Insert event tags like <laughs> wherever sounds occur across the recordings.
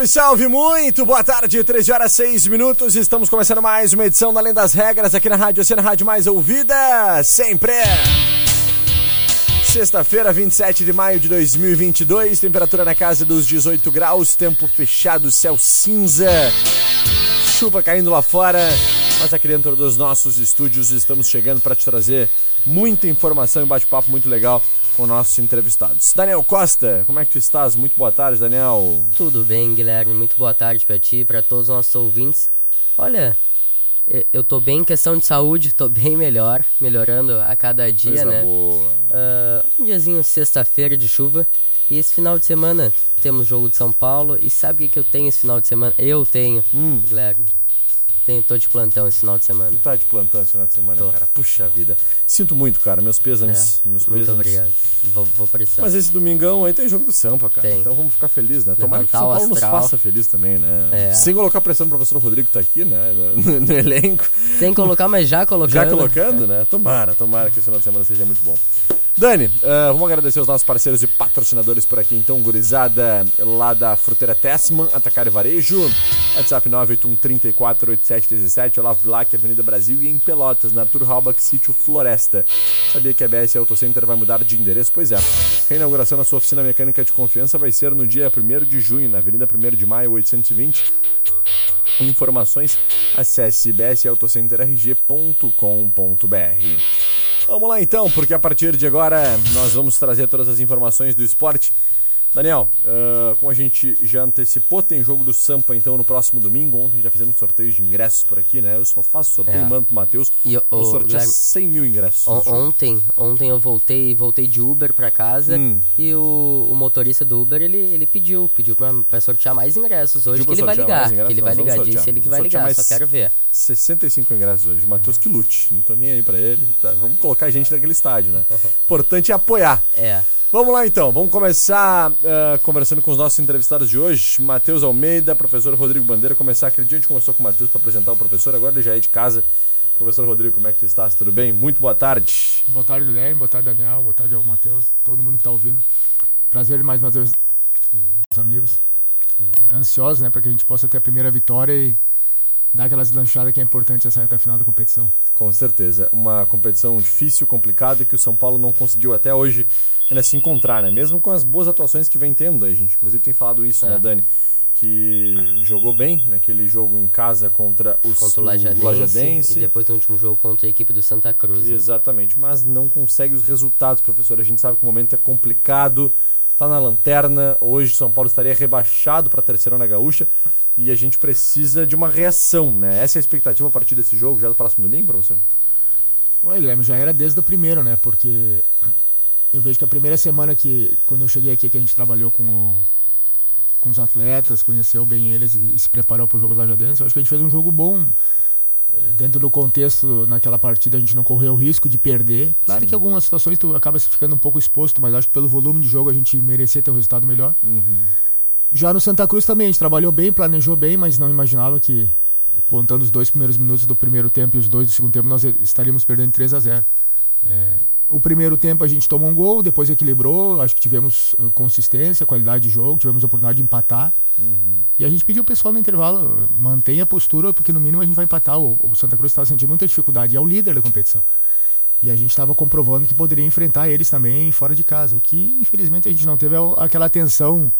Salve, salve, muito boa tarde, 13 horas 6 minutos. Estamos começando mais uma edição da Além das Regras aqui na Rádio Oceana, Rádio Mais Ouvida, sempre. Sexta-feira, 27 de maio de 2022, temperatura na casa dos 18 graus, tempo fechado, céu cinza, chuva caindo lá fora. Mas aqui dentro dos nossos estúdios estamos chegando para te trazer muita informação e bate-papo muito legal com nossos entrevistados. Daniel Costa, como é que tu estás? Muito boa tarde, Daniel. Tudo bem, Guilherme. Muito boa tarde para ti, para todos os nossos ouvintes. Olha, eu tô bem em questão de saúde, tô <laughs> bem melhor, melhorando a cada dia, Coisa né? boa. Uh, um diazinho sexta-feira de chuva e esse final de semana temos jogo de São Paulo e sabe o que eu tenho esse final de semana? Eu tenho, Hum. Guilherme. Tenho, tô de plantão esse final de semana. Tá de plantão esse final de semana, Tô. cara. Puxa vida. Sinto muito, cara. Meus pêsames. É, meus muito pêsames. obrigado. Vou, vou precisar. Mas esse domingão aí tem jogo do Sampa, cara. Tem. Então vamos ficar felizes, né? Tomara que o Levantar São o Paulo nos faça feliz também, né? É. Sem colocar pressão no professor Rodrigo que tá aqui, né? No, no elenco. Sem colocar, mas já colocando. Já colocando, né? Tomara, tomara que esse final de semana seja muito bom. Dani, ah, vamos agradecer os nossos parceiros e patrocinadores por aqui, então, gurizada lá da Fruteira Tessman, Atacar e Varejo, WhatsApp 981-348717, Olavo Black, Avenida Brasil e em Pelotas, na Arthur Halbach, Sítio Floresta. Sabia que a BS Auto Center vai mudar de endereço? Pois é. A inauguração da sua oficina mecânica de confiança vai ser no dia 1 de junho, na Avenida 1 de Maio, 820. Informações, acesse bsautocenterrg.com.br. Vamos lá então, porque a partir de agora nós vamos trazer todas as informações do esporte. Daniel, ah, como a gente já antecipou, tem jogo do Sampa então no próximo domingo. Ontem já fizemos sorteio de ingressos por aqui, né? Eu só faço sorteio É. e mando pro Matheus. E o- Vou sortear Guilherme- 100 mil ingressos. On-. Ontem, ontem eu voltei, voltei de Uber pra casa Hum. e o, o motorista do Uber ele, ele pediu, pediu pra, pra sortear mais ingressos hoje que ele vai ligar, mais ingressos? que ele vai ligar, sortear. disse ele que vai ligar, só quero ver. 65 ingressos hoje. Matheus que lute. Não tô nem aí pra ele. Tá, vamos colocar a gente <laughs> naquele estádio, né? Importante é apoiar. É, Vamos lá então, vamos começar ah, conversando com os nossos entrevistados de hoje, Matheus Almeida, professor Rodrigo Bandeira. Começar aquele dia a gente começou com o Matheus para apresentar o professor, agora ele já é de casa. Professor Rodrigo, como é que tu estás? Tudo bem? Muito boa tarde. Boa tarde, Guilherme. Boa tarde, Daniel. Boa tarde ao Matheus. Todo mundo que está ouvindo. Prazer mais uma vez, os amigos. Ansiosos, né, para que a gente possa ter a primeira vitória e dar aquela deslanchada que é importante essa reta final da competição. Com certeza, uma competição difícil, complicada que o São Paulo não conseguiu até hoje ainda se encontrar, né? Mesmo com as boas atuações que vem tendo, a gente inclusive tem falado isso, É. né, Dani? Que jogou bem naquele jogo em casa contra, os, contra o o Lajadense, Lajadense. e depois no último jogo contra a equipe do Santa Cruz. né? Exatamente, mas não consegue os resultados, professor. A gente sabe que o momento é complicado, tá na lanterna. Hoje São Paulo estaria rebaixado para a terceirona gaúcha e a gente precisa de uma reação, né? Essa é a expectativa a partir desse jogo, já do próximo domingo, professor? Ué, Guilherme, já era desde o primeiro, né? Porque eu vejo que a primeira semana que, quando eu cheguei aqui, que a gente trabalhou com, o- com os atletas, conheceu bem eles e, e se preparou para o jogo do Lajadense, eu acho que a gente fez um jogo bom. Eh, Dentro do contexto, naquela partida, a gente não correu o risco de perder. Claro Sim. que algumas situações tu acaba ficando um pouco exposto, mas acho que pelo volume de jogo a gente merecia ter um resultado melhor. Já no Santa Cruz também, a gente trabalhou bem, planejou bem, mas não imaginava que, contando os dois primeiros minutos do primeiro tempo e os dois do segundo tempo, nós estaríamos perdendo 3 a 0 É, o primeiro tempo a gente tomou um gol, depois equilibrou, acho que tivemos uh, consistência, qualidade de jogo, tivemos a oportunidade de empatar. E a gente pediu o pessoal no intervalo, mantenha a postura, porque no mínimo a gente vai empatar. O, o Santa Cruz estava sentindo muita dificuldade, é o líder da competição. E a gente estava comprovando que poderia enfrentar eles também fora de casa, o que infelizmente a gente não teve aquela atenção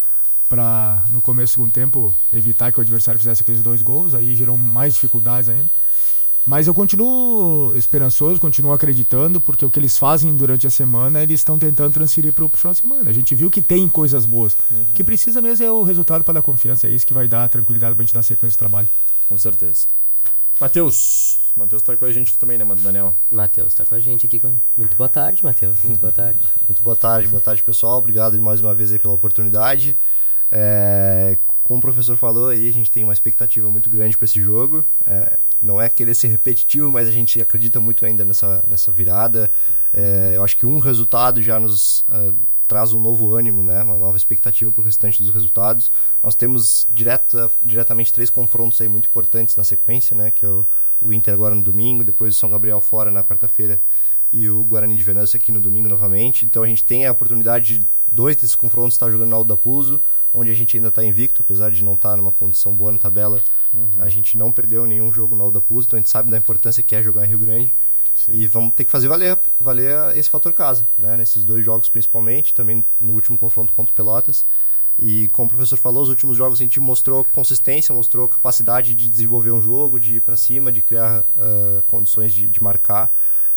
para no começo do segundo tempo evitar que o adversário fizesse aqueles dois gols, aí gerou mais dificuldades ainda. Mas eu continuo esperançoso, continuo acreditando, porque o que eles fazem durante a semana, eles estão tentando transferir para o final de semana. A gente viu que tem coisas boas. Uhum. O que precisa mesmo é o resultado para dar confiança. É isso que vai dar tranquilidade para a gente dar sequência de trabalho. Com certeza. Matheus, Matheus está com a gente também, né, Daniel? Matheus está com a gente aqui. Muito boa tarde, Matheus. Muito boa tarde. <laughs> Muito boa tarde, boa tarde, pessoal. Obrigado mais uma vez aí pela oportunidade. É, como o professor falou aí, a gente tem uma expectativa muito grande para esse jogo. É, não é querer ser repetitivo, mas a gente acredita muito ainda nessa, nessa virada. É, eu acho que um resultado já nos uh, traz um novo ânimo, né? uma nova expectativa para o restante dos resultados. Nós temos direta, diretamente três confrontos aí muito importantes na sequência, né? que é o, o Inter agora no domingo, depois o São Gabriel fora na quarta-feira e o Guarani de Venâncio aqui no domingo novamente. Então a gente tem a oportunidade de dois desses confrontos estar jogando no Aldo da Puso, onde a gente ainda está invicto, apesar de não estar tá numa condição boa na tabela. Uhum. A gente não perdeu nenhum jogo no Aldo da Puso, então a gente sabe da importância que é jogar em Rio Grande. Sim. E vamos ter que fazer valer, valer esse fator casa, né? nesses dois jogos principalmente, também no último confronto contra o Pelotas. E como o professor falou, os últimos jogos a gente mostrou consistência, mostrou capacidade de desenvolver um jogo, de ir para cima, de criar uh, condições de, de marcar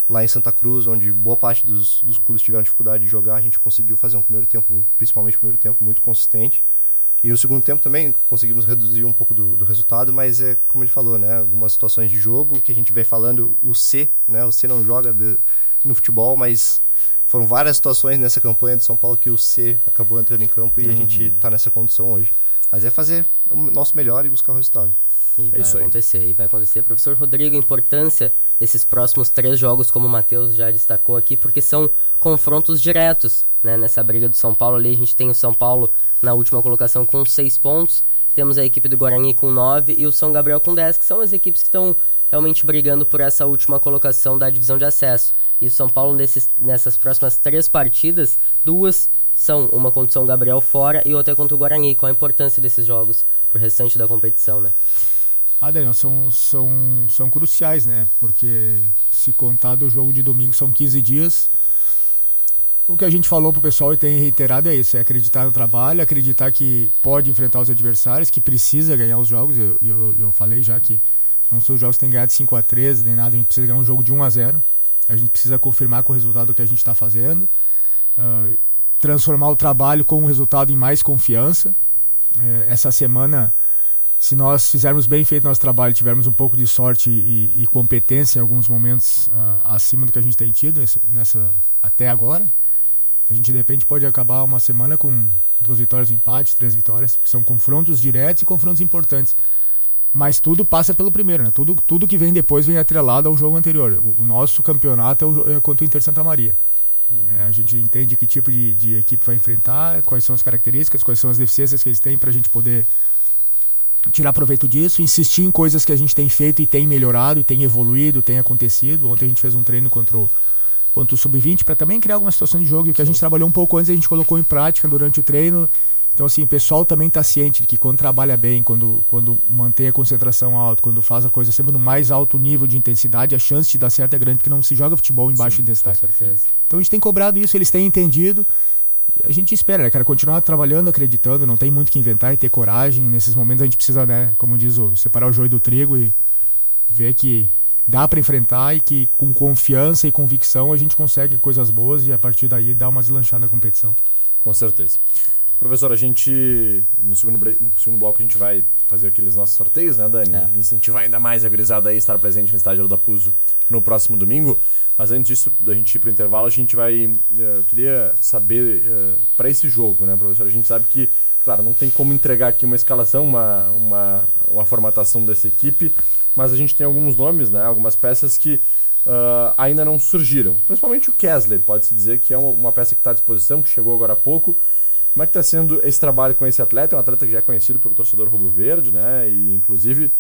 lá em Santa Cruz, onde boa parte dos, dos clubes tiveram dificuldade de jogar, a gente conseguiu fazer um primeiro tempo, principalmente o primeiro tempo, muito consistente. E no segundo tempo também conseguimos reduzir um pouco do, do, resultado, mas é como ele falou, né? Algumas situações de jogo que a gente vem falando, o C, né? O C não joga de, no futebol, mas foram várias situações nessa campanha de São Paulo que o C acabou entrando em campo e uhum. a gente está nessa condição hoje. Mas é fazer o nosso melhor e buscar o resultado. E é vai acontecer, e vai acontecer. Professor Rodrigo, a importância desses próximos três jogos, como o Matheus já destacou aqui, porque são confrontos diretos, né? Nessa briga do São Paulo ali, a gente tem o São Paulo na última colocação com seis pontos, temos a equipe do Guarani com nove e o São Gabriel com dez, que são as equipes que estão realmente brigando por essa última colocação da divisão de acesso. E o São Paulo, nesses, nessas próximas três partidas, duas são uma contra o São Gabriel fora e outra contra o Guarani. Qual a importância desses jogos para o restante da competição, né? Ah, Daniel, são, são, são cruciais, né? Porque se contar do jogo de domingo são 15 dias. O que a gente falou pro pessoal e tem reiterado é isso: é acreditar no trabalho, acreditar que pode enfrentar os adversários, que precisa ganhar os jogos. Eu, eu, eu falei já que não são os jogos que tem que ganhar de 5 a 13 nem nada, a gente precisa ganhar um jogo de 1 a 0 A gente precisa confirmar com o resultado que a gente está fazendo, uh, transformar o trabalho com o resultado em mais confiança. Uh, essa semana se nós fizermos bem feito nosso trabalho, tivermos um pouco de sorte e, e competência em alguns momentos uh, acima do que a gente tem tido nesse, nessa até agora, a gente de repente pode acabar uma semana com duas vitórias, um empate, três vitórias, são confrontos diretos e confrontos importantes. Mas tudo passa pelo primeiro, né? Tudo, tudo que vem depois vem atrelado ao jogo anterior. O, o nosso campeonato é, o, é contra o Inter Santa Maria. Uhum. É, a gente entende que tipo de, de equipe vai enfrentar, quais são as características, quais são as deficiências que eles têm para a gente poder tirar proveito disso, insistir em coisas que a gente tem feito e tem melhorado e tem evoluído, tem acontecido. Ontem a gente fez um treino contra o, contra o Sub-20 para também criar alguma situação de jogo. E o que a gente trabalhou um pouco antes, a gente colocou em prática durante o treino. Então, assim, o pessoal também está ciente de que quando trabalha bem, quando, quando mantém a concentração alta, quando faz a coisa sempre no mais alto nível de intensidade, a chance de dar certo é grande, porque não se joga futebol em baixa Sim, intensidade. Então a gente tem cobrado isso, eles têm entendido a gente espera, né, cara, continuar trabalhando, acreditando, não tem muito que inventar e ter coragem. Nesses momentos a gente precisa, né, como diz o, separar o joio do trigo e ver que dá para enfrentar e que com confiança e convicção a gente consegue coisas boas e a partir daí dar uma deslanchada na competição. Com certeza. Professor, a gente, no segundo, no segundo bloco, a gente vai fazer aqueles nossos sorteios, né, Dani? É. Incentivar ainda mais a gurizada a estar presente no estádio da Puso no próximo domingo. Mas antes disso, da gente ir para o intervalo, a gente vai. Eh, eu queria saber, uh, para esse jogo, né, professor? A gente sabe que, claro, não tem como entregar aqui uma escalação, uma, uma, uma formatação dessa equipe, mas a gente tem alguns nomes, né, algumas peças que uh, ainda não surgiram. Principalmente o Kessler, pode-se dizer que é uma peça que está à disposição, que chegou agora há pouco. Como é que está sendo esse trabalho com esse atleta? É um atleta que já é conhecido pelo torcedor rubro-verde, né? E inclusive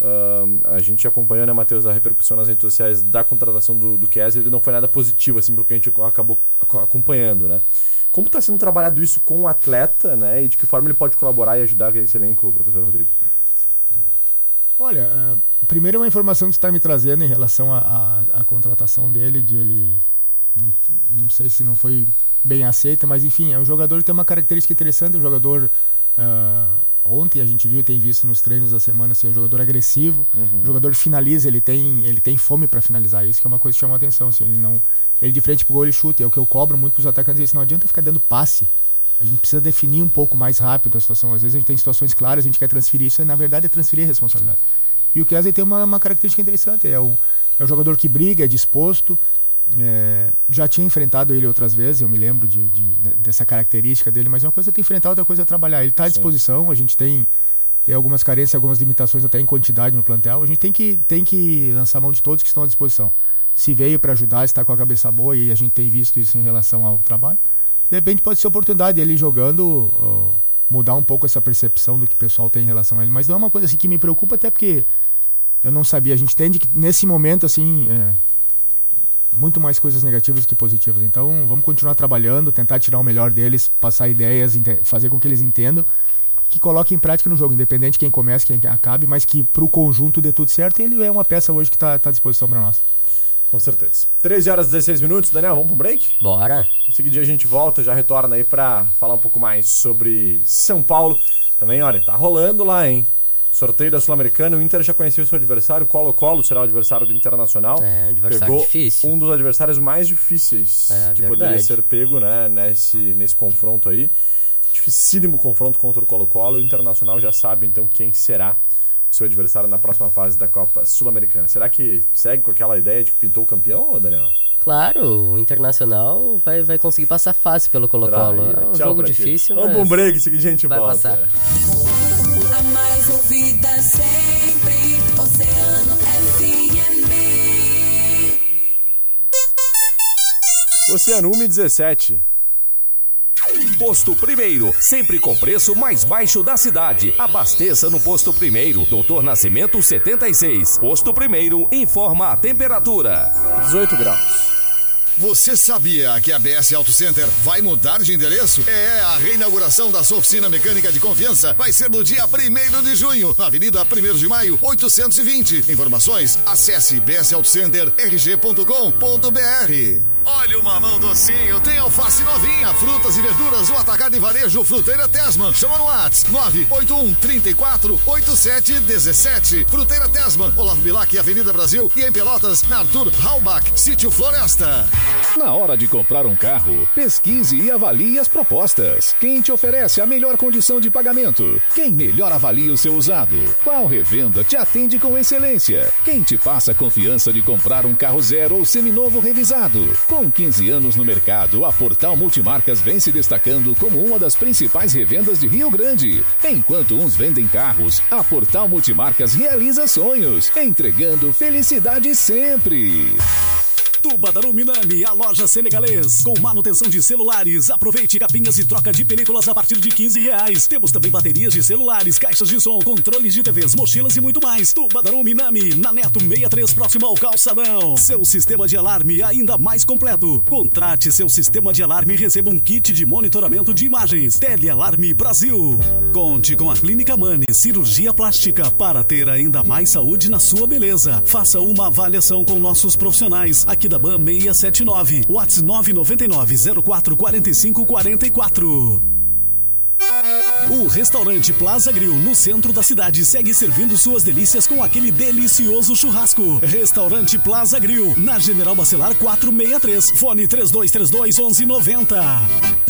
uh, a gente acompanhou, né, Matheus, a repercussão nas redes sociais da contratação do, do Kessler. Ele não foi nada positivo, assim, porque a gente acabou acompanhando, né? Como está sendo trabalhado isso com o atleta, né? E de que forma ele pode colaborar e ajudar esse elenco, professor Rodrigo? Olha, uh, primeiro é uma informação que você está me trazendo em relação à contratação dele, de ele. Não, não sei se não foi bem aceita, mas enfim, é um jogador que tem uma característica interessante, um jogador Uh, ontem a gente viu, tem visto nos treinos da semana, assim, um jogador agressivo, uhum. o jogador finaliza, ele tem, ele tem fome para finalizar, isso que é uma coisa que chama a atenção, assim, ele não, ele de frente pro gol ele chuta, é o que eu cobro muito pros atacantes, assim, não adianta ficar dando passe, a gente precisa definir um pouco mais rápido a situação, às vezes a gente tem situações claras, a gente quer transferir isso, e na verdade é transferir a responsabilidade. E o Kesley tem uma, uma característica interessante, é um, é um jogador que briga, é disposto, é, já tinha enfrentado ele outras vezes, eu me lembro de, de, dessa característica dele, mas uma coisa é ter enfrentado, outra coisa é trabalhar. Ele está à disposição, Sim. a gente tem, tem algumas carências, algumas limitações até em quantidade no plantel. A gente tem que, tem que lançar mão de todos que estão à disposição. Se veio para ajudar, está com a cabeça boa e a gente tem visto isso em relação ao trabalho. De repente pode ser oportunidade ele jogando mudar um pouco essa percepção do que o pessoal tem em relação a ele. Mas não é uma coisa assim que me preocupa, até porque eu não sabia. A gente entende que nesse momento, assim, é, muito mais coisas negativas que positivas. Então, vamos continuar trabalhando, tentar tirar o melhor deles, passar ideias, fazer com que eles entendam, que coloquem em prática no jogo, independente de quem comece, quem acabe, mas que para o conjunto dê tudo certo. E ele é uma peça hoje que está tá à disposição para nós. Com certeza. 13 horas e 16 minutos, Daniel, vamos para um break? Bora. Em seguida a gente volta, já retorna aí para falar um pouco mais sobre São Paulo. Também, olha, tá rolando lá, hein? Sorteio da Sul-Americana, o Inter já conhecia o seu adversário, Colo-Colo será o adversário do Internacional. É, adversário Pegou difícil. um dos adversários mais difíceis é, que verdade. poderia ser pego né, nesse, nesse confronto aí. Dificílimo confronto contra o Colo-Colo. O Internacional já sabe então quem será o seu adversário na próxima fase da Copa Sul-Americana. Será que segue com aquela ideia de que pintou o campeão, Daniel? Claro, o Internacional vai, vai conseguir passar fácil pelo Colo-Colo. É um jogo difícil, Vamos um break, seguinte a gente vai volta. Passar mais ouvida sempre, Oceano FM. Oceano 117. Posto Primeiro, sempre com preço mais baixo da cidade. Abasteça no Posto Primeiro, Doutor Nascimento 76. Posto Primeiro informa a temperatura: 18 graus. Você sabia que a BS Auto Center vai mudar de endereço? É, a reinauguração da sua oficina mecânica de confiança vai ser no dia 1 de junho, na Avenida 1 de Maio, 820. Informações, acesse bsautocenterrg.com.br. Olha o mamão docinho, tem alface novinha, frutas e verduras, o atacado e varejo Fruteira Tesman. Chama no WhatsApp 981 34 87 17. Fruteira Tesman, Olavo Bilac, Avenida Brasil e em Pelotas, na Arthur Halbach, Sítio Floresta. Na hora de comprar um carro, pesquise e avalie as propostas. Quem te oferece a melhor condição de pagamento? Quem melhor avalia o seu usado? Qual revenda te atende com excelência? Quem te passa a confiança de comprar um carro zero ou seminovo revisado? Com 15 anos no mercado, a Portal Multimarcas vem se destacando como uma das principais revendas de Rio Grande. Enquanto uns vendem carros, a Portal Multimarcas realiza sonhos, entregando felicidade sempre. Tubadaru Minami, a loja senegalês. Com manutenção de celulares. Aproveite capinhas e troca de películas a partir de 15 reais. Temos também baterias de celulares, caixas de som, controles de TVs, mochilas e muito mais. Tubadaru Minami, na Neto 63, próximo ao calçadão. Seu sistema de alarme ainda mais completo. Contrate seu sistema de alarme e receba um kit de monitoramento de imagens. Telealarme Brasil. Conte com a Clínica Mani Cirurgia Plástica para ter ainda mais saúde na sua beleza. Faça uma avaliação com nossos profissionais aqui da BAM 679. WhatsApp 999 04 45 44. O restaurante Plaza Grill, no centro da cidade, segue servindo suas delícias com aquele delicioso churrasco. Restaurante Plaza Grill, na General Bacelar 463, fone 3232 1190.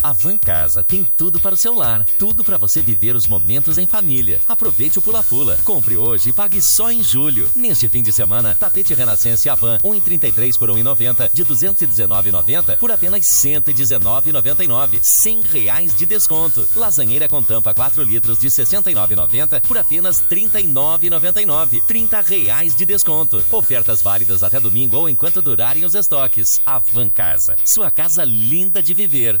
A Van Casa tem tudo para o seu lar, tudo para você viver os momentos em família. Aproveite o Pula Pula. Compre hoje e pague só em julho. Neste fim de semana, tapete Renascença Avan 1,33 por 1,90 de 219,90 por apenas 119,99. 100 reais de desconto. Lasanheira com tampa 4 litros de 69,90 por apenas 39,99. 30 reais de desconto. Ofertas válidas até domingo ou enquanto durarem os estoques. A Van Casa, sua casa linda de viver.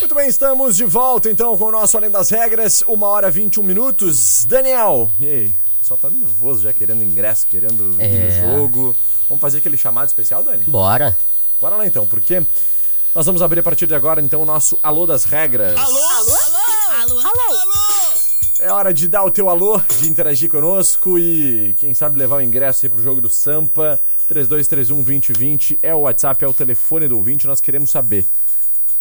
Muito bem, estamos de volta então com o nosso Além das Regras, uma hora 21 minutos. Daniel, e aí? O pessoal tá nervoso já querendo ingresso, querendo ir É. no jogo. Vamos fazer aquele chamado especial, Dani? Bora. Bora lá então, porque nós vamos abrir a partir de agora então o nosso Alô das Regras. Alô? Alô? Alô? É hora de dar o teu alô, de interagir conosco e quem sabe levar o ingresso aí pro jogo do Sampa. 3231-2020 é o WhatsApp, é o telefone do ouvinte, nós queremos saber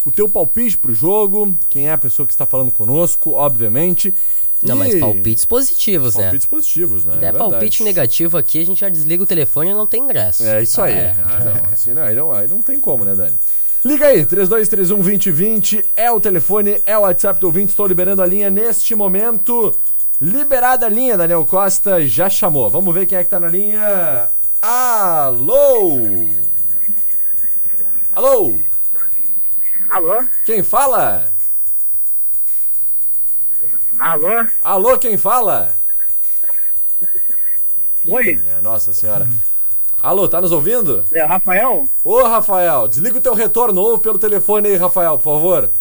o teu palpite pro jogo, quem é a pessoa que está falando conosco, obviamente. Não, e- mas palpites positivos, né? Palpites positivos, né? Se É der verdade. palpite negativo aqui, a gente já desliga o telefone e não tem ingresso. É isso aí. Ah, Ah, não, assim não, aí não, aí não tem como, né, Dani? Liga aí, 3231-2020 é o telefone, é o WhatsApp do ouvinte, estou liberando a linha neste momento. Liberada a linha, Daniel Costa já chamou. Vamos ver quem é que tá na linha. Alô? Alô? Alô? Quem fala? Alô? Alô, quem fala? Oi? Minha Nossa senhora. Alô, tá nos ouvindo? É Rafael? Ô, Rafael, desliga o teu retorno, ouve pelo telefone aí, Rafael, por favor.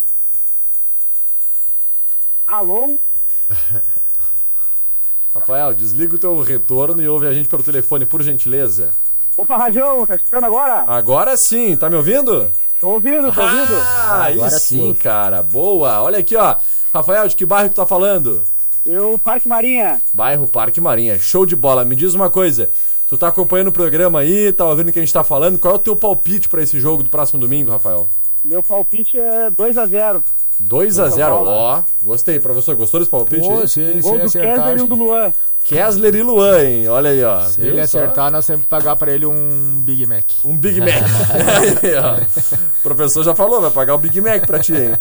Alô? <laughs> Rafael, desliga o teu retorno e ouve a gente pelo telefone, por gentileza. Opa, Rajão, tá escutando agora? Agora sim, tá me ouvindo? Tô ouvindo, tô ouvindo. Ah, aí Agora sim, sim. cara, boa. Olha aqui, ó. Rafael, de que bairro tu tá falando? Eu, Parque Marinha. Bairro Parque Marinha, show de bola. Me diz uma coisa, tu tá acompanhando o programa aí, tá ouvindo o que a gente tá falando, qual é o teu palpite pra esse jogo do próximo domingo, Rafael? Meu palpite é 2x0. 2 a 0 Paulo. ó. Gostei, professor, gostou desse palpite Pô, se, se Gol ele do acertar, Kessler e acho do Luan. Kessler e Luan, hein? Olha aí, ó. se Viu ele só? acertar, nós temos que pagar pra ele um Big Mac. Um Big Mac. <laughs> Aí, ó. O professor já falou, vai pagar o Big Mac pra ti, hein?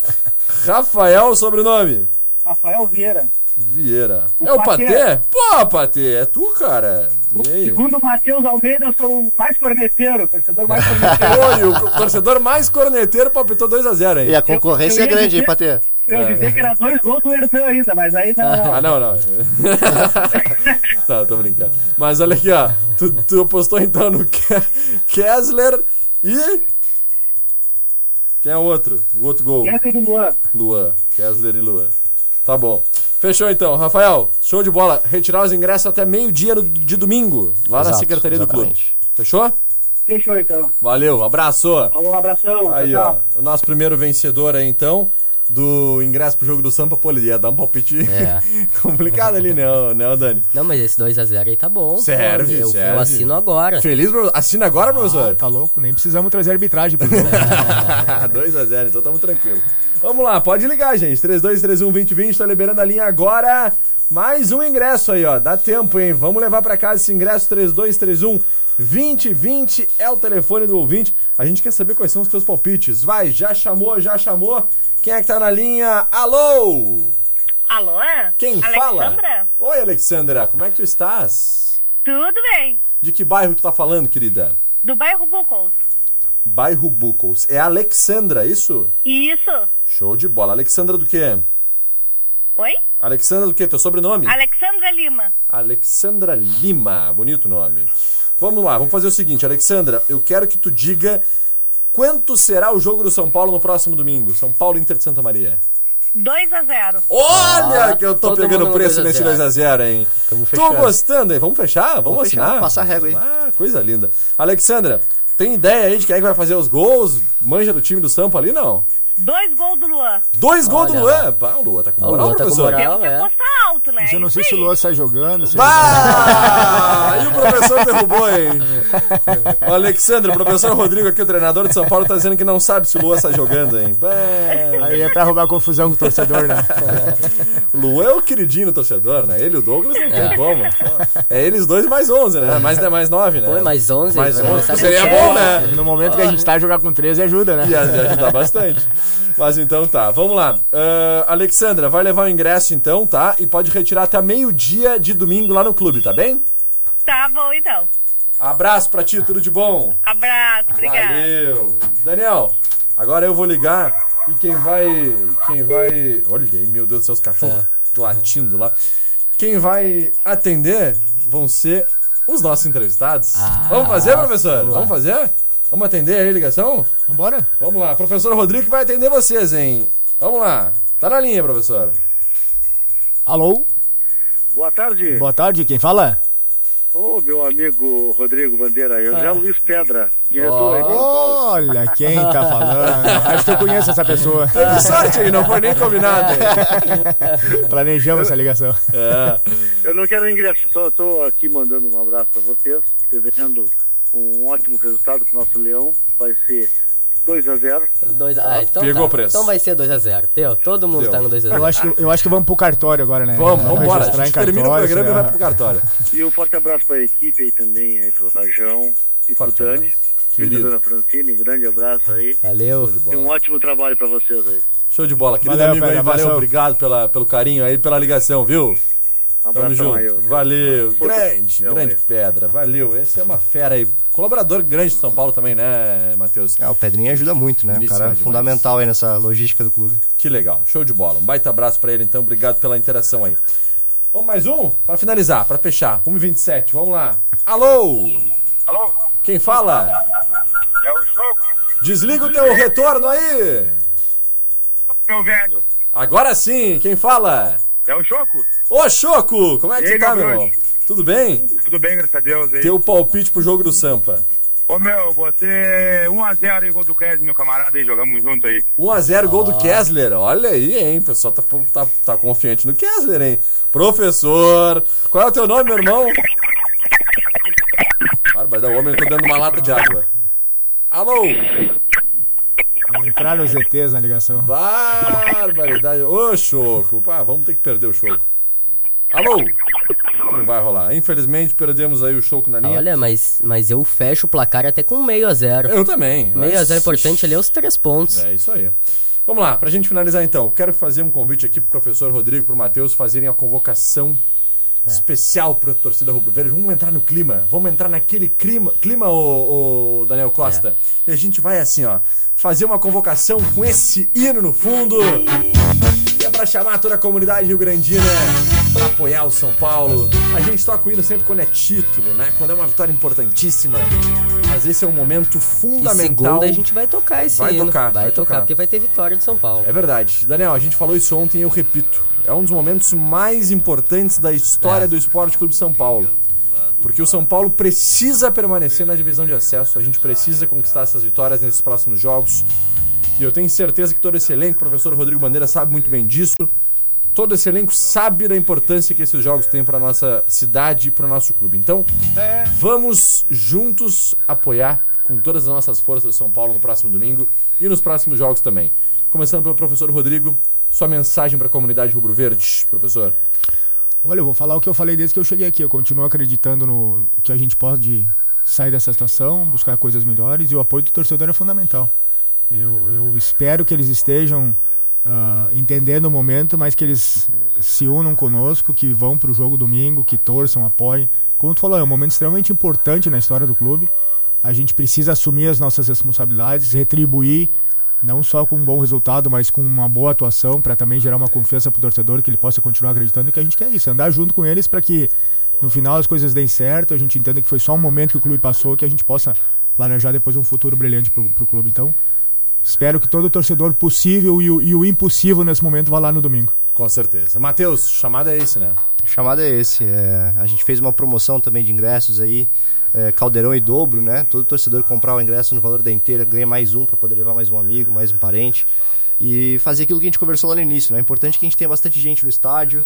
Rafael, sobrenome? Rafael Vieira. Vieira. O é o Patê. Patê? Pô, Patê, é tu, cara. E aí? Segundo o Matheus Almeida, eu sou o mais corneteiro, o torcedor mais <laughs> corneteiro. Oi, o torcedor mais corneteiro palpitou 2x0, hein? E a concorrência eu é ia grande, hein, dizer- Patê? Eu ia dizer que era dois gols do Herdan ainda, mas aí não. <laughs> Ah, não, não. <laughs> não, tô brincando. Mas olha aqui, ó. Tu, tu apostou então no Ke- Kessler e. Quem é o outro? O outro gol. Kessler e Luan. Luan. Kessler e Luan. Tá bom. Fechou então. Rafael, show de bola. Retirar os ingressos até meio-dia de domingo, lá na Exato, Secretaria do Clube. exatamente. Fechou? Fechou então. Valeu, abraço. Falou, um abração. Aí, tchau, ó. O nosso primeiro vencedor aí, então, do ingresso pro jogo do Sampa, pô, ele ia dar um palpite É. <laughs> complicado ali, né, né, Dani? Não, mas esse 2x0 aí tá bom. Serve, pô. eu, serve. Eu assino agora. Feliz, pro- assina agora, Ah, professor? tá louco? Nem precisamos trazer arbitragem pro jogo. <laughs> 2x0, então tamo tranquilo. Vamos lá, pode ligar, gente. 3231-2020, tá liberando a linha agora. Mais um ingresso aí, ó. Dá tempo, hein? Vamos levar pra casa esse ingresso 3231-2020 é o telefone do ouvinte. A gente quer saber quais são os teus palpites. Vai, já chamou, já chamou. Quem é que tá na linha? Alô? Alô? Quem Alexandra? fala? Oi, Alexandra, como é que tu estás? Tudo bem. De que bairro tu tá falando, querida? Do bairro Bucos. Bairro Bucos. É Alexandra, isso? Isso. Show de bola. Alexandra do quê? Oi? Alexandra do quê? Teu sobrenome? Alexandra Lima. Alexandra Lima. Bonito nome. Vamos lá, vamos fazer o seguinte, Alexandra, eu quero que tu diga quanto será o jogo do São Paulo no próximo domingo. São Paulo Inter de Santa Maria. 2 a 0 Olha Ah, que eu tô pegando preço 2 a nesse 0. 2x0, hein? Tô gostando, hein? Vamos fechar? Vamos, Vamos fechar, assinar? passar a régua aí. Ah, coisa linda. Alexandra, tem ideia aí de quem é que vai fazer os gols? Manja do time do Sampa ali, não? Dois gols do Luan. Dois gols do Luan. Bah, o Luan tá com O moral, Luan tá com professor. moral. Temos que é. alto, né? Eu não Isso sei se o. Luan sai jogando. Ah! E o professor derrubou, hein? O Alexandre, o professor Rodrigo aqui, o treinador de São Paulo, tá dizendo que não sabe se o Luan está jogando, hein? Bah. Aí é pra arrumar confusão com o torcedor, né? O Luan é o queridinho do torcedor, né? Ele e o Douglas não tem como. É eles dois mais 11, né? Mais, mais 9, né? Pô, mais 11, Mais vai 11. começar com Seria bom, né? No momento que a gente tá jogar com 13 ajuda, né? Ia ajudar bastante. Mas então tá, vamos lá. Ah, Alexandra, vai levar o ingresso então, tá? E pode retirar até meio-dia de domingo lá no clube, tá bem? Tá bom, então. Abraço pra ti, tudo de bom. Abraço, obrigada. Valeu. Daniel, agora eu vou ligar e quem vai. Quem vai. Olha aí, meu Deus do céu, os cachorros latindo lá. Quem vai atender vão ser os nossos entrevistados. vamos fazer, professor? Vamos fazer? Vamos atender aí a ligação? Vambora? Vamos lá, professor Rodrigo que vai atender vocês, hein? Vamos lá. Tá na linha, professor. Alô? Boa tarde. Boa tarde, quem fala? Ô, meu amigo Rodrigo Bandeira, eu Ah. já Luiz Pedra, diretor Paulo. Olha quem tá falando. Acho que eu conheço essa pessoa. Teve sorte aí, não foi nem combinado. hein? Planejamos essa ligação. É. Eu não quero ingresso, só estou aqui mandando um abraço para vocês, desejando um ótimo resultado para o nosso Leão. Vai ser 2 a 0 Dois, ah, então Pegou tá. o preço. Então vai ser 2x0. Deu, todo mundo Deu. tá no 2x0. Eu acho, que, eu acho que vamos pro cartório agora, né? Vamos, vamos embora. A gente termina o cartório, programa e sei vai pro cartório. E um forte abraço para a equipe aí também, aí pro Rajão e pro Forte Dani. abraço. Filho Querido. da Dona Francine, um grande abraço aí. Valeu. E um ótimo trabalho para vocês aí. Show de bola, querido Valeu, amigo aí, valeu, abração. obrigado pela, pelo carinho aí, pela ligação, viu? Um Tamo aí. junto. ô. Valeu, grande, É, grande pedra, valeu. Esse é uma fera aí, colaborador grande de São Paulo também, né, Matheus? Ah, o Pedrinho ajuda muito, né? O cara é demais. fundamental aí nessa logística do clube. Que legal, show de bola. Um baita abraço pra ele então, obrigado pela interação aí. Vamos mais um? Pra finalizar, pra fechar. 1h27, vamos lá. Alô? Alô? Quem fala? É o Choco, Desliga o teu retorno aí. meu velho. Agora sim, quem fala? É o Choco? Ô, Choco, como é que E você aí, tá, meu irmão? Tudo bem? Tudo bem, graças a Deus. Aí. Teu palpite pro jogo do Sampa. Ô, meu, botei 1x0 aí, gol do Kes, meu camarada aí, jogamos junto aí. 1x0 gol do Kessler. Olha aí, hein? O pessoal tá, tá, tá confiante no Kessler, hein? Professor, qual é o teu nome, meu irmão? Barbaridade, o homem tá dando uma lata de água. Alô? Entraram os ETs na ligação. Barbaridade. Ô, Choco. Pá, vamos ter que perder o Choco. Alô? Não vai rolar. Infelizmente, perdemos aí o Choco na linha. Olha, mas, mas eu fecho o placar até com meio a zero. Eu também. mas- Meio a zero importante ali é os três pontos. É isso aí. Vamos lá, pra gente finalizar então. Quero fazer um convite aqui pro professor Rodrigo e pro Matheus fazerem a convocação especial pra torcida rubro-verde. Vamos entrar no clima. Vamos entrar naquele clima, clima o, Daniel Costa. E a gente vai assim, ó, fazer uma convocação com esse hino no fundo. Que é pra chamar toda a comunidade rio-grandina pra apoiar o São Paulo. A gente toca o hino sempre quando é título, né? Quando é uma vitória importantíssima. Mas esse é um momento E fundamental. segunda a gente vai tocar esse Vai hino. tocar, vai, vai tocar, tocar. porque vai ter vitória de São Paulo. É verdade. Daniel, a gente falou isso ontem e eu repito. É um dos momentos mais importantes da história É. do Esporte Clube São Paulo. Porque o São Paulo precisa permanecer na divisão de acesso, a gente precisa conquistar essas vitórias nesses próximos jogos. E eu tenho certeza que todo esse elenco, o professor Rodrigo Bandeira sabe muito bem disso. Todo esse elenco sabe da importância que esses jogos têm para nossa cidade e para o nosso clube. Então, vamos juntos apoiar com todas as nossas forças o São Paulo no próximo domingo e nos próximos jogos também. Começando pelo professor Rodrigo, sua mensagem para a comunidade rubro-verde, professor. Olha, eu vou falar o que eu falei desde que eu cheguei aqui. Eu continuo acreditando no que a gente pode sair dessa situação, buscar coisas melhores e o apoio do torcedor é fundamental. Eu, eu espero que eles estejam ah, entendendo o momento, mas que eles se unam conosco, que vão para o jogo domingo, que torçam, apoiem. Como tu falou, é um momento extremamente importante na história do clube. A gente precisa assumir as nossas responsabilidades, retribuir não só com um bom resultado, mas com uma boa atuação para também gerar uma confiança para o torcedor que ele possa continuar acreditando e que a gente quer isso, andar junto com eles para que no final as coisas deem certo, a gente entenda que foi só um momento que o clube passou, que a gente possa planejar depois um futuro brilhante para o clube. Então, espero que todo torcedor possível e o, e o impossível nesse momento vá lá no domingo. Com certeza. Matheus, chamada é esse, né? O chamado é esse. é, a gente fez uma promoção também de ingressos aí, é, caldeirão e dobro, né? Todo torcedor comprar o ingresso no valor da inteira ganha mais um para poder levar mais um amigo, mais um parente. E fazer aquilo que a gente conversou lá no início, né? É importante que a gente tenha bastante gente no estádio.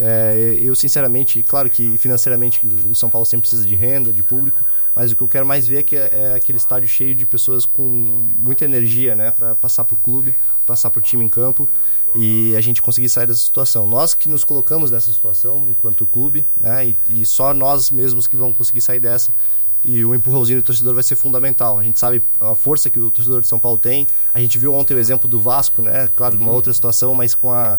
É, eu, sinceramente, claro que financeiramente o São Paulo sempre precisa de renda, de público, mas o que eu quero mais ver é, que é, é aquele estádio cheio de pessoas com muita energia, né, para passar pro clube, passar pro time em campo e a gente conseguir sair dessa situação. Nós que nos colocamos nessa situação enquanto clube, né, e, e só nós mesmos que vamos conseguir sair dessa. E o empurrãozinho do torcedor vai ser fundamental. A gente sabe a força que o torcedor de São Paulo tem. A gente viu ontem o exemplo do Vasco, né? Claro, uma Uhum. outra situação, mas com a-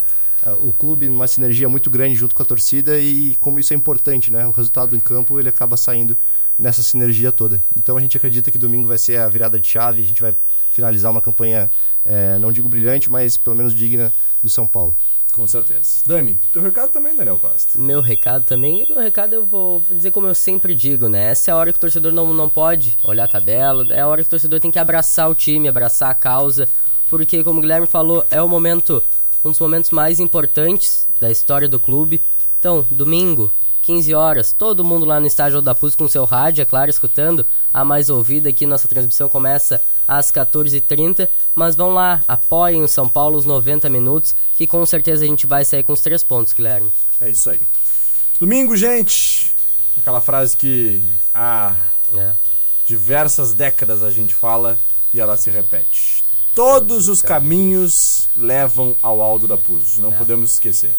o clube numa sinergia muito grande junto com a torcida e como isso é importante, né? O resultado em campo ele acaba saindo nessa sinergia toda. Então a gente acredita que domingo vai ser a virada de chave. A gente vai finalizar uma campanha, eh, não digo brilhante, mas pelo menos digna do São Paulo. Com certeza. Dani, teu recado também, Daniel Costa. Meu recado também, meu recado eu vou dizer como eu sempre digo, né? Essa é a hora que o torcedor não, não pode olhar a tabela, é a hora que o torcedor tem que abraçar o time, abraçar a causa, porque como o Guilherme falou, é o momento, um dos momentos mais importantes da história do clube. Então, domingo, 15 horas, todo mundo lá no estádio da PUS com seu rádio, é claro, escutando a mais ouvida aqui. Nossa transmissão começa às 14h30. Mas vão lá, apoiem o São Paulo os 90 minutos, que com certeza a gente vai sair com os três pontos, Guilherme. É isso aí. Domingo, gente. Aquela frase que há É. diversas décadas a gente fala e ela se repete. Todos os caminhos levam ao Aldo da Puz. Não É. podemos esquecer.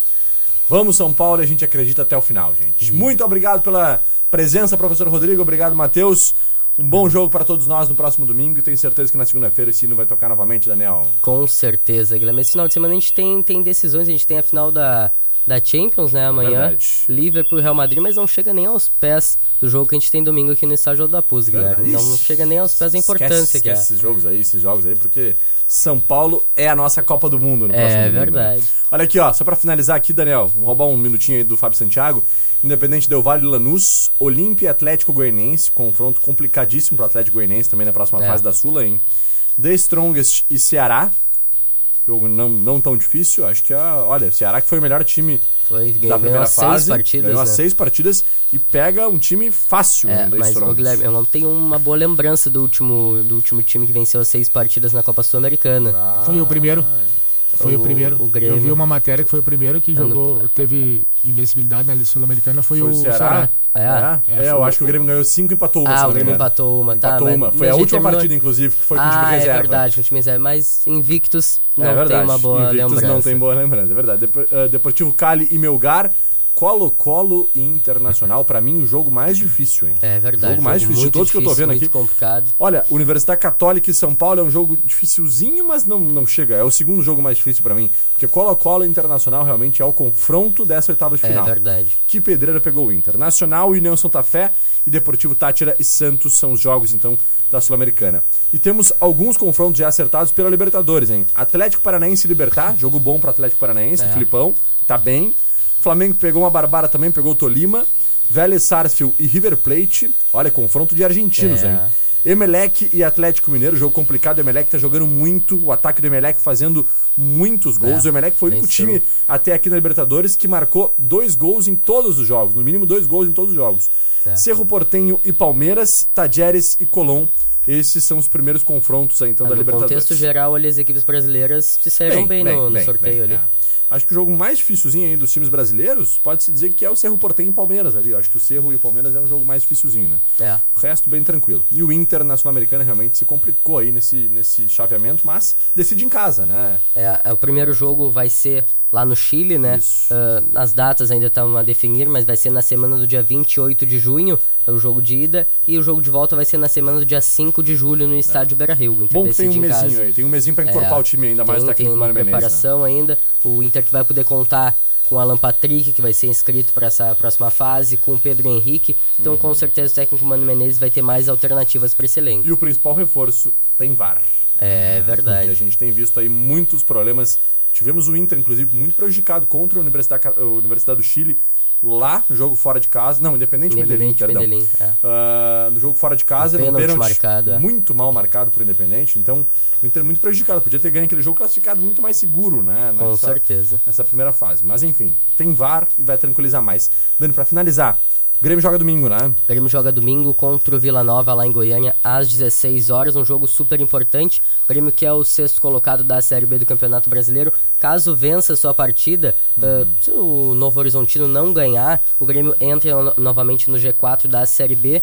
Vamos, São Paulo, e a gente acredita até o final, gente. Muito obrigado pela presença, professor Rodrigo. Obrigado, Matheus. Um bom jogo para todos nós no próximo domingo. E tenho certeza que na segunda-feira esse hino vai tocar novamente, Daniel. Com certeza, Guilherme. Esse final de semana a gente tem, tem decisões, a gente tem a final da, da Champions, né, amanhã. Verdade. Liverpool e Real Madrid, mas não chega nem aos pés do jogo que a gente tem domingo aqui no estádio da Puz, Guilherme. Verdade. Não chega nem aos pés da Esquece- importância que é. esquece esses jogos aí, esses jogos aí, porque São Paulo é a nossa Copa do Mundo no É, próximo domingo, verdade. né? Olha aqui, ó, só pra finalizar aqui, Daniel, vamos roubar um minutinho aí do Fábio Santiago. Independente Del Vale Lanús, Olímpia e Atlético Goianiense, confronto complicadíssimo pro Atlético Goianiense também na próxima É. fase da Sula, hein? The Strongest e Ceará. Jogo não, não tão difícil, acho que, a, olha, o Ceará que foi o melhor time Foi, da ganhou primeira as seis fase, partidas, ganhou né? seis partidas e pega um time fácil, É, The mas, ô. Guilherme, eu não tenho uma boa lembrança do último, do último time que venceu as seis partidas na Copa Sul-Americana. Foi o primeiro. Foi o, O- primeiro. o Grêmio. Eu vi uma matéria que foi o primeiro que jogou, teve invencibilidade na Sul-Americana, foi, Foi o Ceará? Ceará. É? É, É, é, eu acho que o Grêmio ganhou cinco e empatou uma. Ah, o Grêmio empatou uma, tá? Empatou mas- uma. Foi a última terminou- partida, inclusive, que foi com o time Ah, reserva. é verdade, com o time reserva. Mas Invictus não é verdade. tem uma boa Invictus lembrança. não tem boa lembrança, é verdade. Dep eh, Deportivo Cali e Melgar, Colo-Colo e Internacional, pra mim, o jogo mais difícil, hein? É verdade. jogo mais difícil de todos que eu tô difícil, vendo muito aqui. complicado. Olha, Universidade Católica e São Paulo é um jogo dificilzinho, mas não, não chega. É o segundo jogo mais difícil pra mim. Porque Colo-Colo e Internacional realmente é o confronto dessa oitava de É final. verdade. Que Pedreira pegou o Inter. Nacional, União Santa Fé e Deportivo Tátira e Santos são os jogos, então, da Sul-Americana. E temos alguns confrontos já acertados pela Libertadores, hein? Atlético Paranaense e Libertar, jogo bom pro Atlético Paranaense, É. Filipão, tá bem. Flamengo pegou uma barbara também, pegou o Tolima. Vélez Sarsfield e River Plate. Olha, confronto de argentinos, É. hein? Emelec e Atlético Mineiro, jogo complicado. O Emelec tá jogando muito. O ataque do Emelec fazendo muitos gols. É, o Emelec foi o único time até aqui na Libertadores que marcou dois gols em todos os jogos. No mínimo dois gols em todos os jogos. É. Cerro Portenho e Palmeiras, Tajeres e Colón. Esses são os primeiros confrontos aí, então, Ah, da no Libertadores. contexto geral, ali, as equipes brasileiras se saíram bem, no, no bem, sorteio bem, ali. é. Acho que o jogo mais dificilzinho aí dos times brasileiros pode-se dizer que é o Cerro Portenho e Palmeiras ali. Eu acho que o Cerro e o Palmeiras é um jogo mais dificilzinho, né? É. O resto bem tranquilo. E o Inter na Sul-Americana realmente se complicou aí nesse, nesse chaveamento, mas decide em casa, né? É, é, o primeiro jogo vai ser lá no Chile, né? Ah, as datas ainda estão a definir, mas vai ser na semana do dia 28 de junho, é o jogo de ida, e o jogo de volta vai ser na semana do dia 5 de julho no estádio Beira-Rio. O Inter Bom que tem um mesinho casa. aí, tem um mesinho pra encorpar É, o time ainda mais tem, técnico tem uma né? preparação ainda. O Inter que vai poder contar com Alan Patrick, que vai ser inscrito para essa próxima fase, com o Pedro Henrique. Então, Uhum. com certeza, o técnico Mano Menezes vai ter mais alternativas para esse elenco. E o principal reforço tem VAR. É verdade. Porque a gente tem visto aí muitos problemas. Tivemos o Inter, inclusive, muito prejudicado contra a Universidade, a Universidade do Chile lá no jogo fora de casa. Não, Independente Medellín, Independente perdão. Medellín, é. Ah, no jogo fora de casa, Um pênalti pênalti marcado, é. muito mal marcado por Independente. Então, o Inter muito prejudicado. Podia ter ganho aquele jogo classificado muito mais seguro, né? Com nessa- certeza. Nessa primeira fase. Mas enfim, tem VAR e vai tranquilizar mais. Dani, pra finalizar, O Grêmio joga domingo, né? O Grêmio joga domingo contra o Vila Nova lá em Goiânia às 16 horas, um jogo super importante. O Grêmio que é o sexto colocado da Série B do Campeonato Brasileiro, caso vença sua partida, uh, se o Novo Horizontino não ganhar, o Grêmio entra no- novamente no G4 da Série B.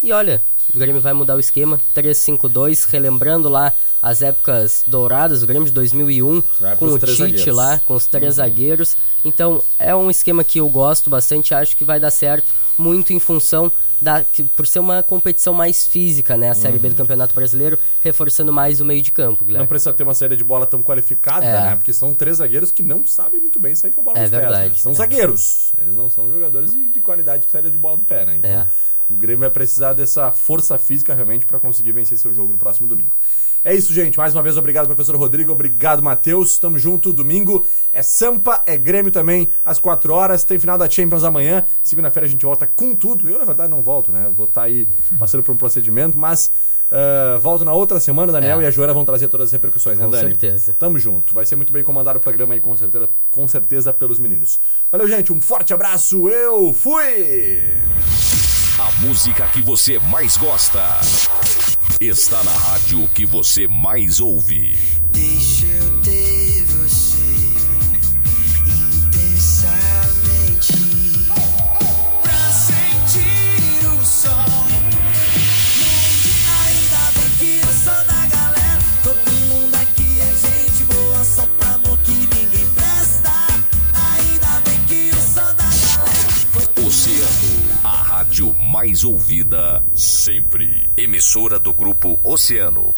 E olha, o Grêmio vai mudar o esquema, 3-5-2, relembrando lá as épocas douradas do Grêmio de 2001, Vai com o Tite zagueiros. lá, com os três zagueiros. Então, é um esquema que eu gosto bastante, acho que vai dar certo, muito em função da que, por ser uma competição mais física, né, a Série B do Campeonato Brasileiro, reforçando mais o meio de campo, Guilherme. Não precisa ter uma saída de bola tão qualificada, É. né? Porque são três zagueiros que não sabem muito bem sair com a bola É nos pés. verdade. né? São É. zagueiros. Eles não são jogadores de, de qualidade com saída de bola no pé, né? Então, É. o Grêmio vai precisar dessa força física realmente para conseguir vencer seu jogo no próximo domingo. É isso, gente. Mais uma vez, obrigado, professor Rodrigo. Obrigado, Matheus. Tamo junto. Domingo é Sampa, é Grêmio também, às 4 horas. Tem final da Champions amanhã. Segunda-feira a gente volta com tudo. Eu, na verdade, não volto, né? Vou estar aí passando por um procedimento, mas. ah, volto na outra semana, Daniel É. e a Joana vão trazer todas as repercussões, né, Com Dani? certeza. Tamo junto. Vai ser muito bem comandado o programa aí, com certeza, com certeza, pelos meninos. Valeu, gente. Um forte abraço. Eu fui! A música que você mais gosta está na rádio que você mais ouve. Deixa eu ter você intensamente pra sentir o sol. Ainda bem que eu sou da galera. Todo mundo aqui é gente boa, só pra amor que ninguém presta. Ainda bem que eu sou da galera. Oceano, rádio mais ouvida sempre. Emissora do grupo Oceano.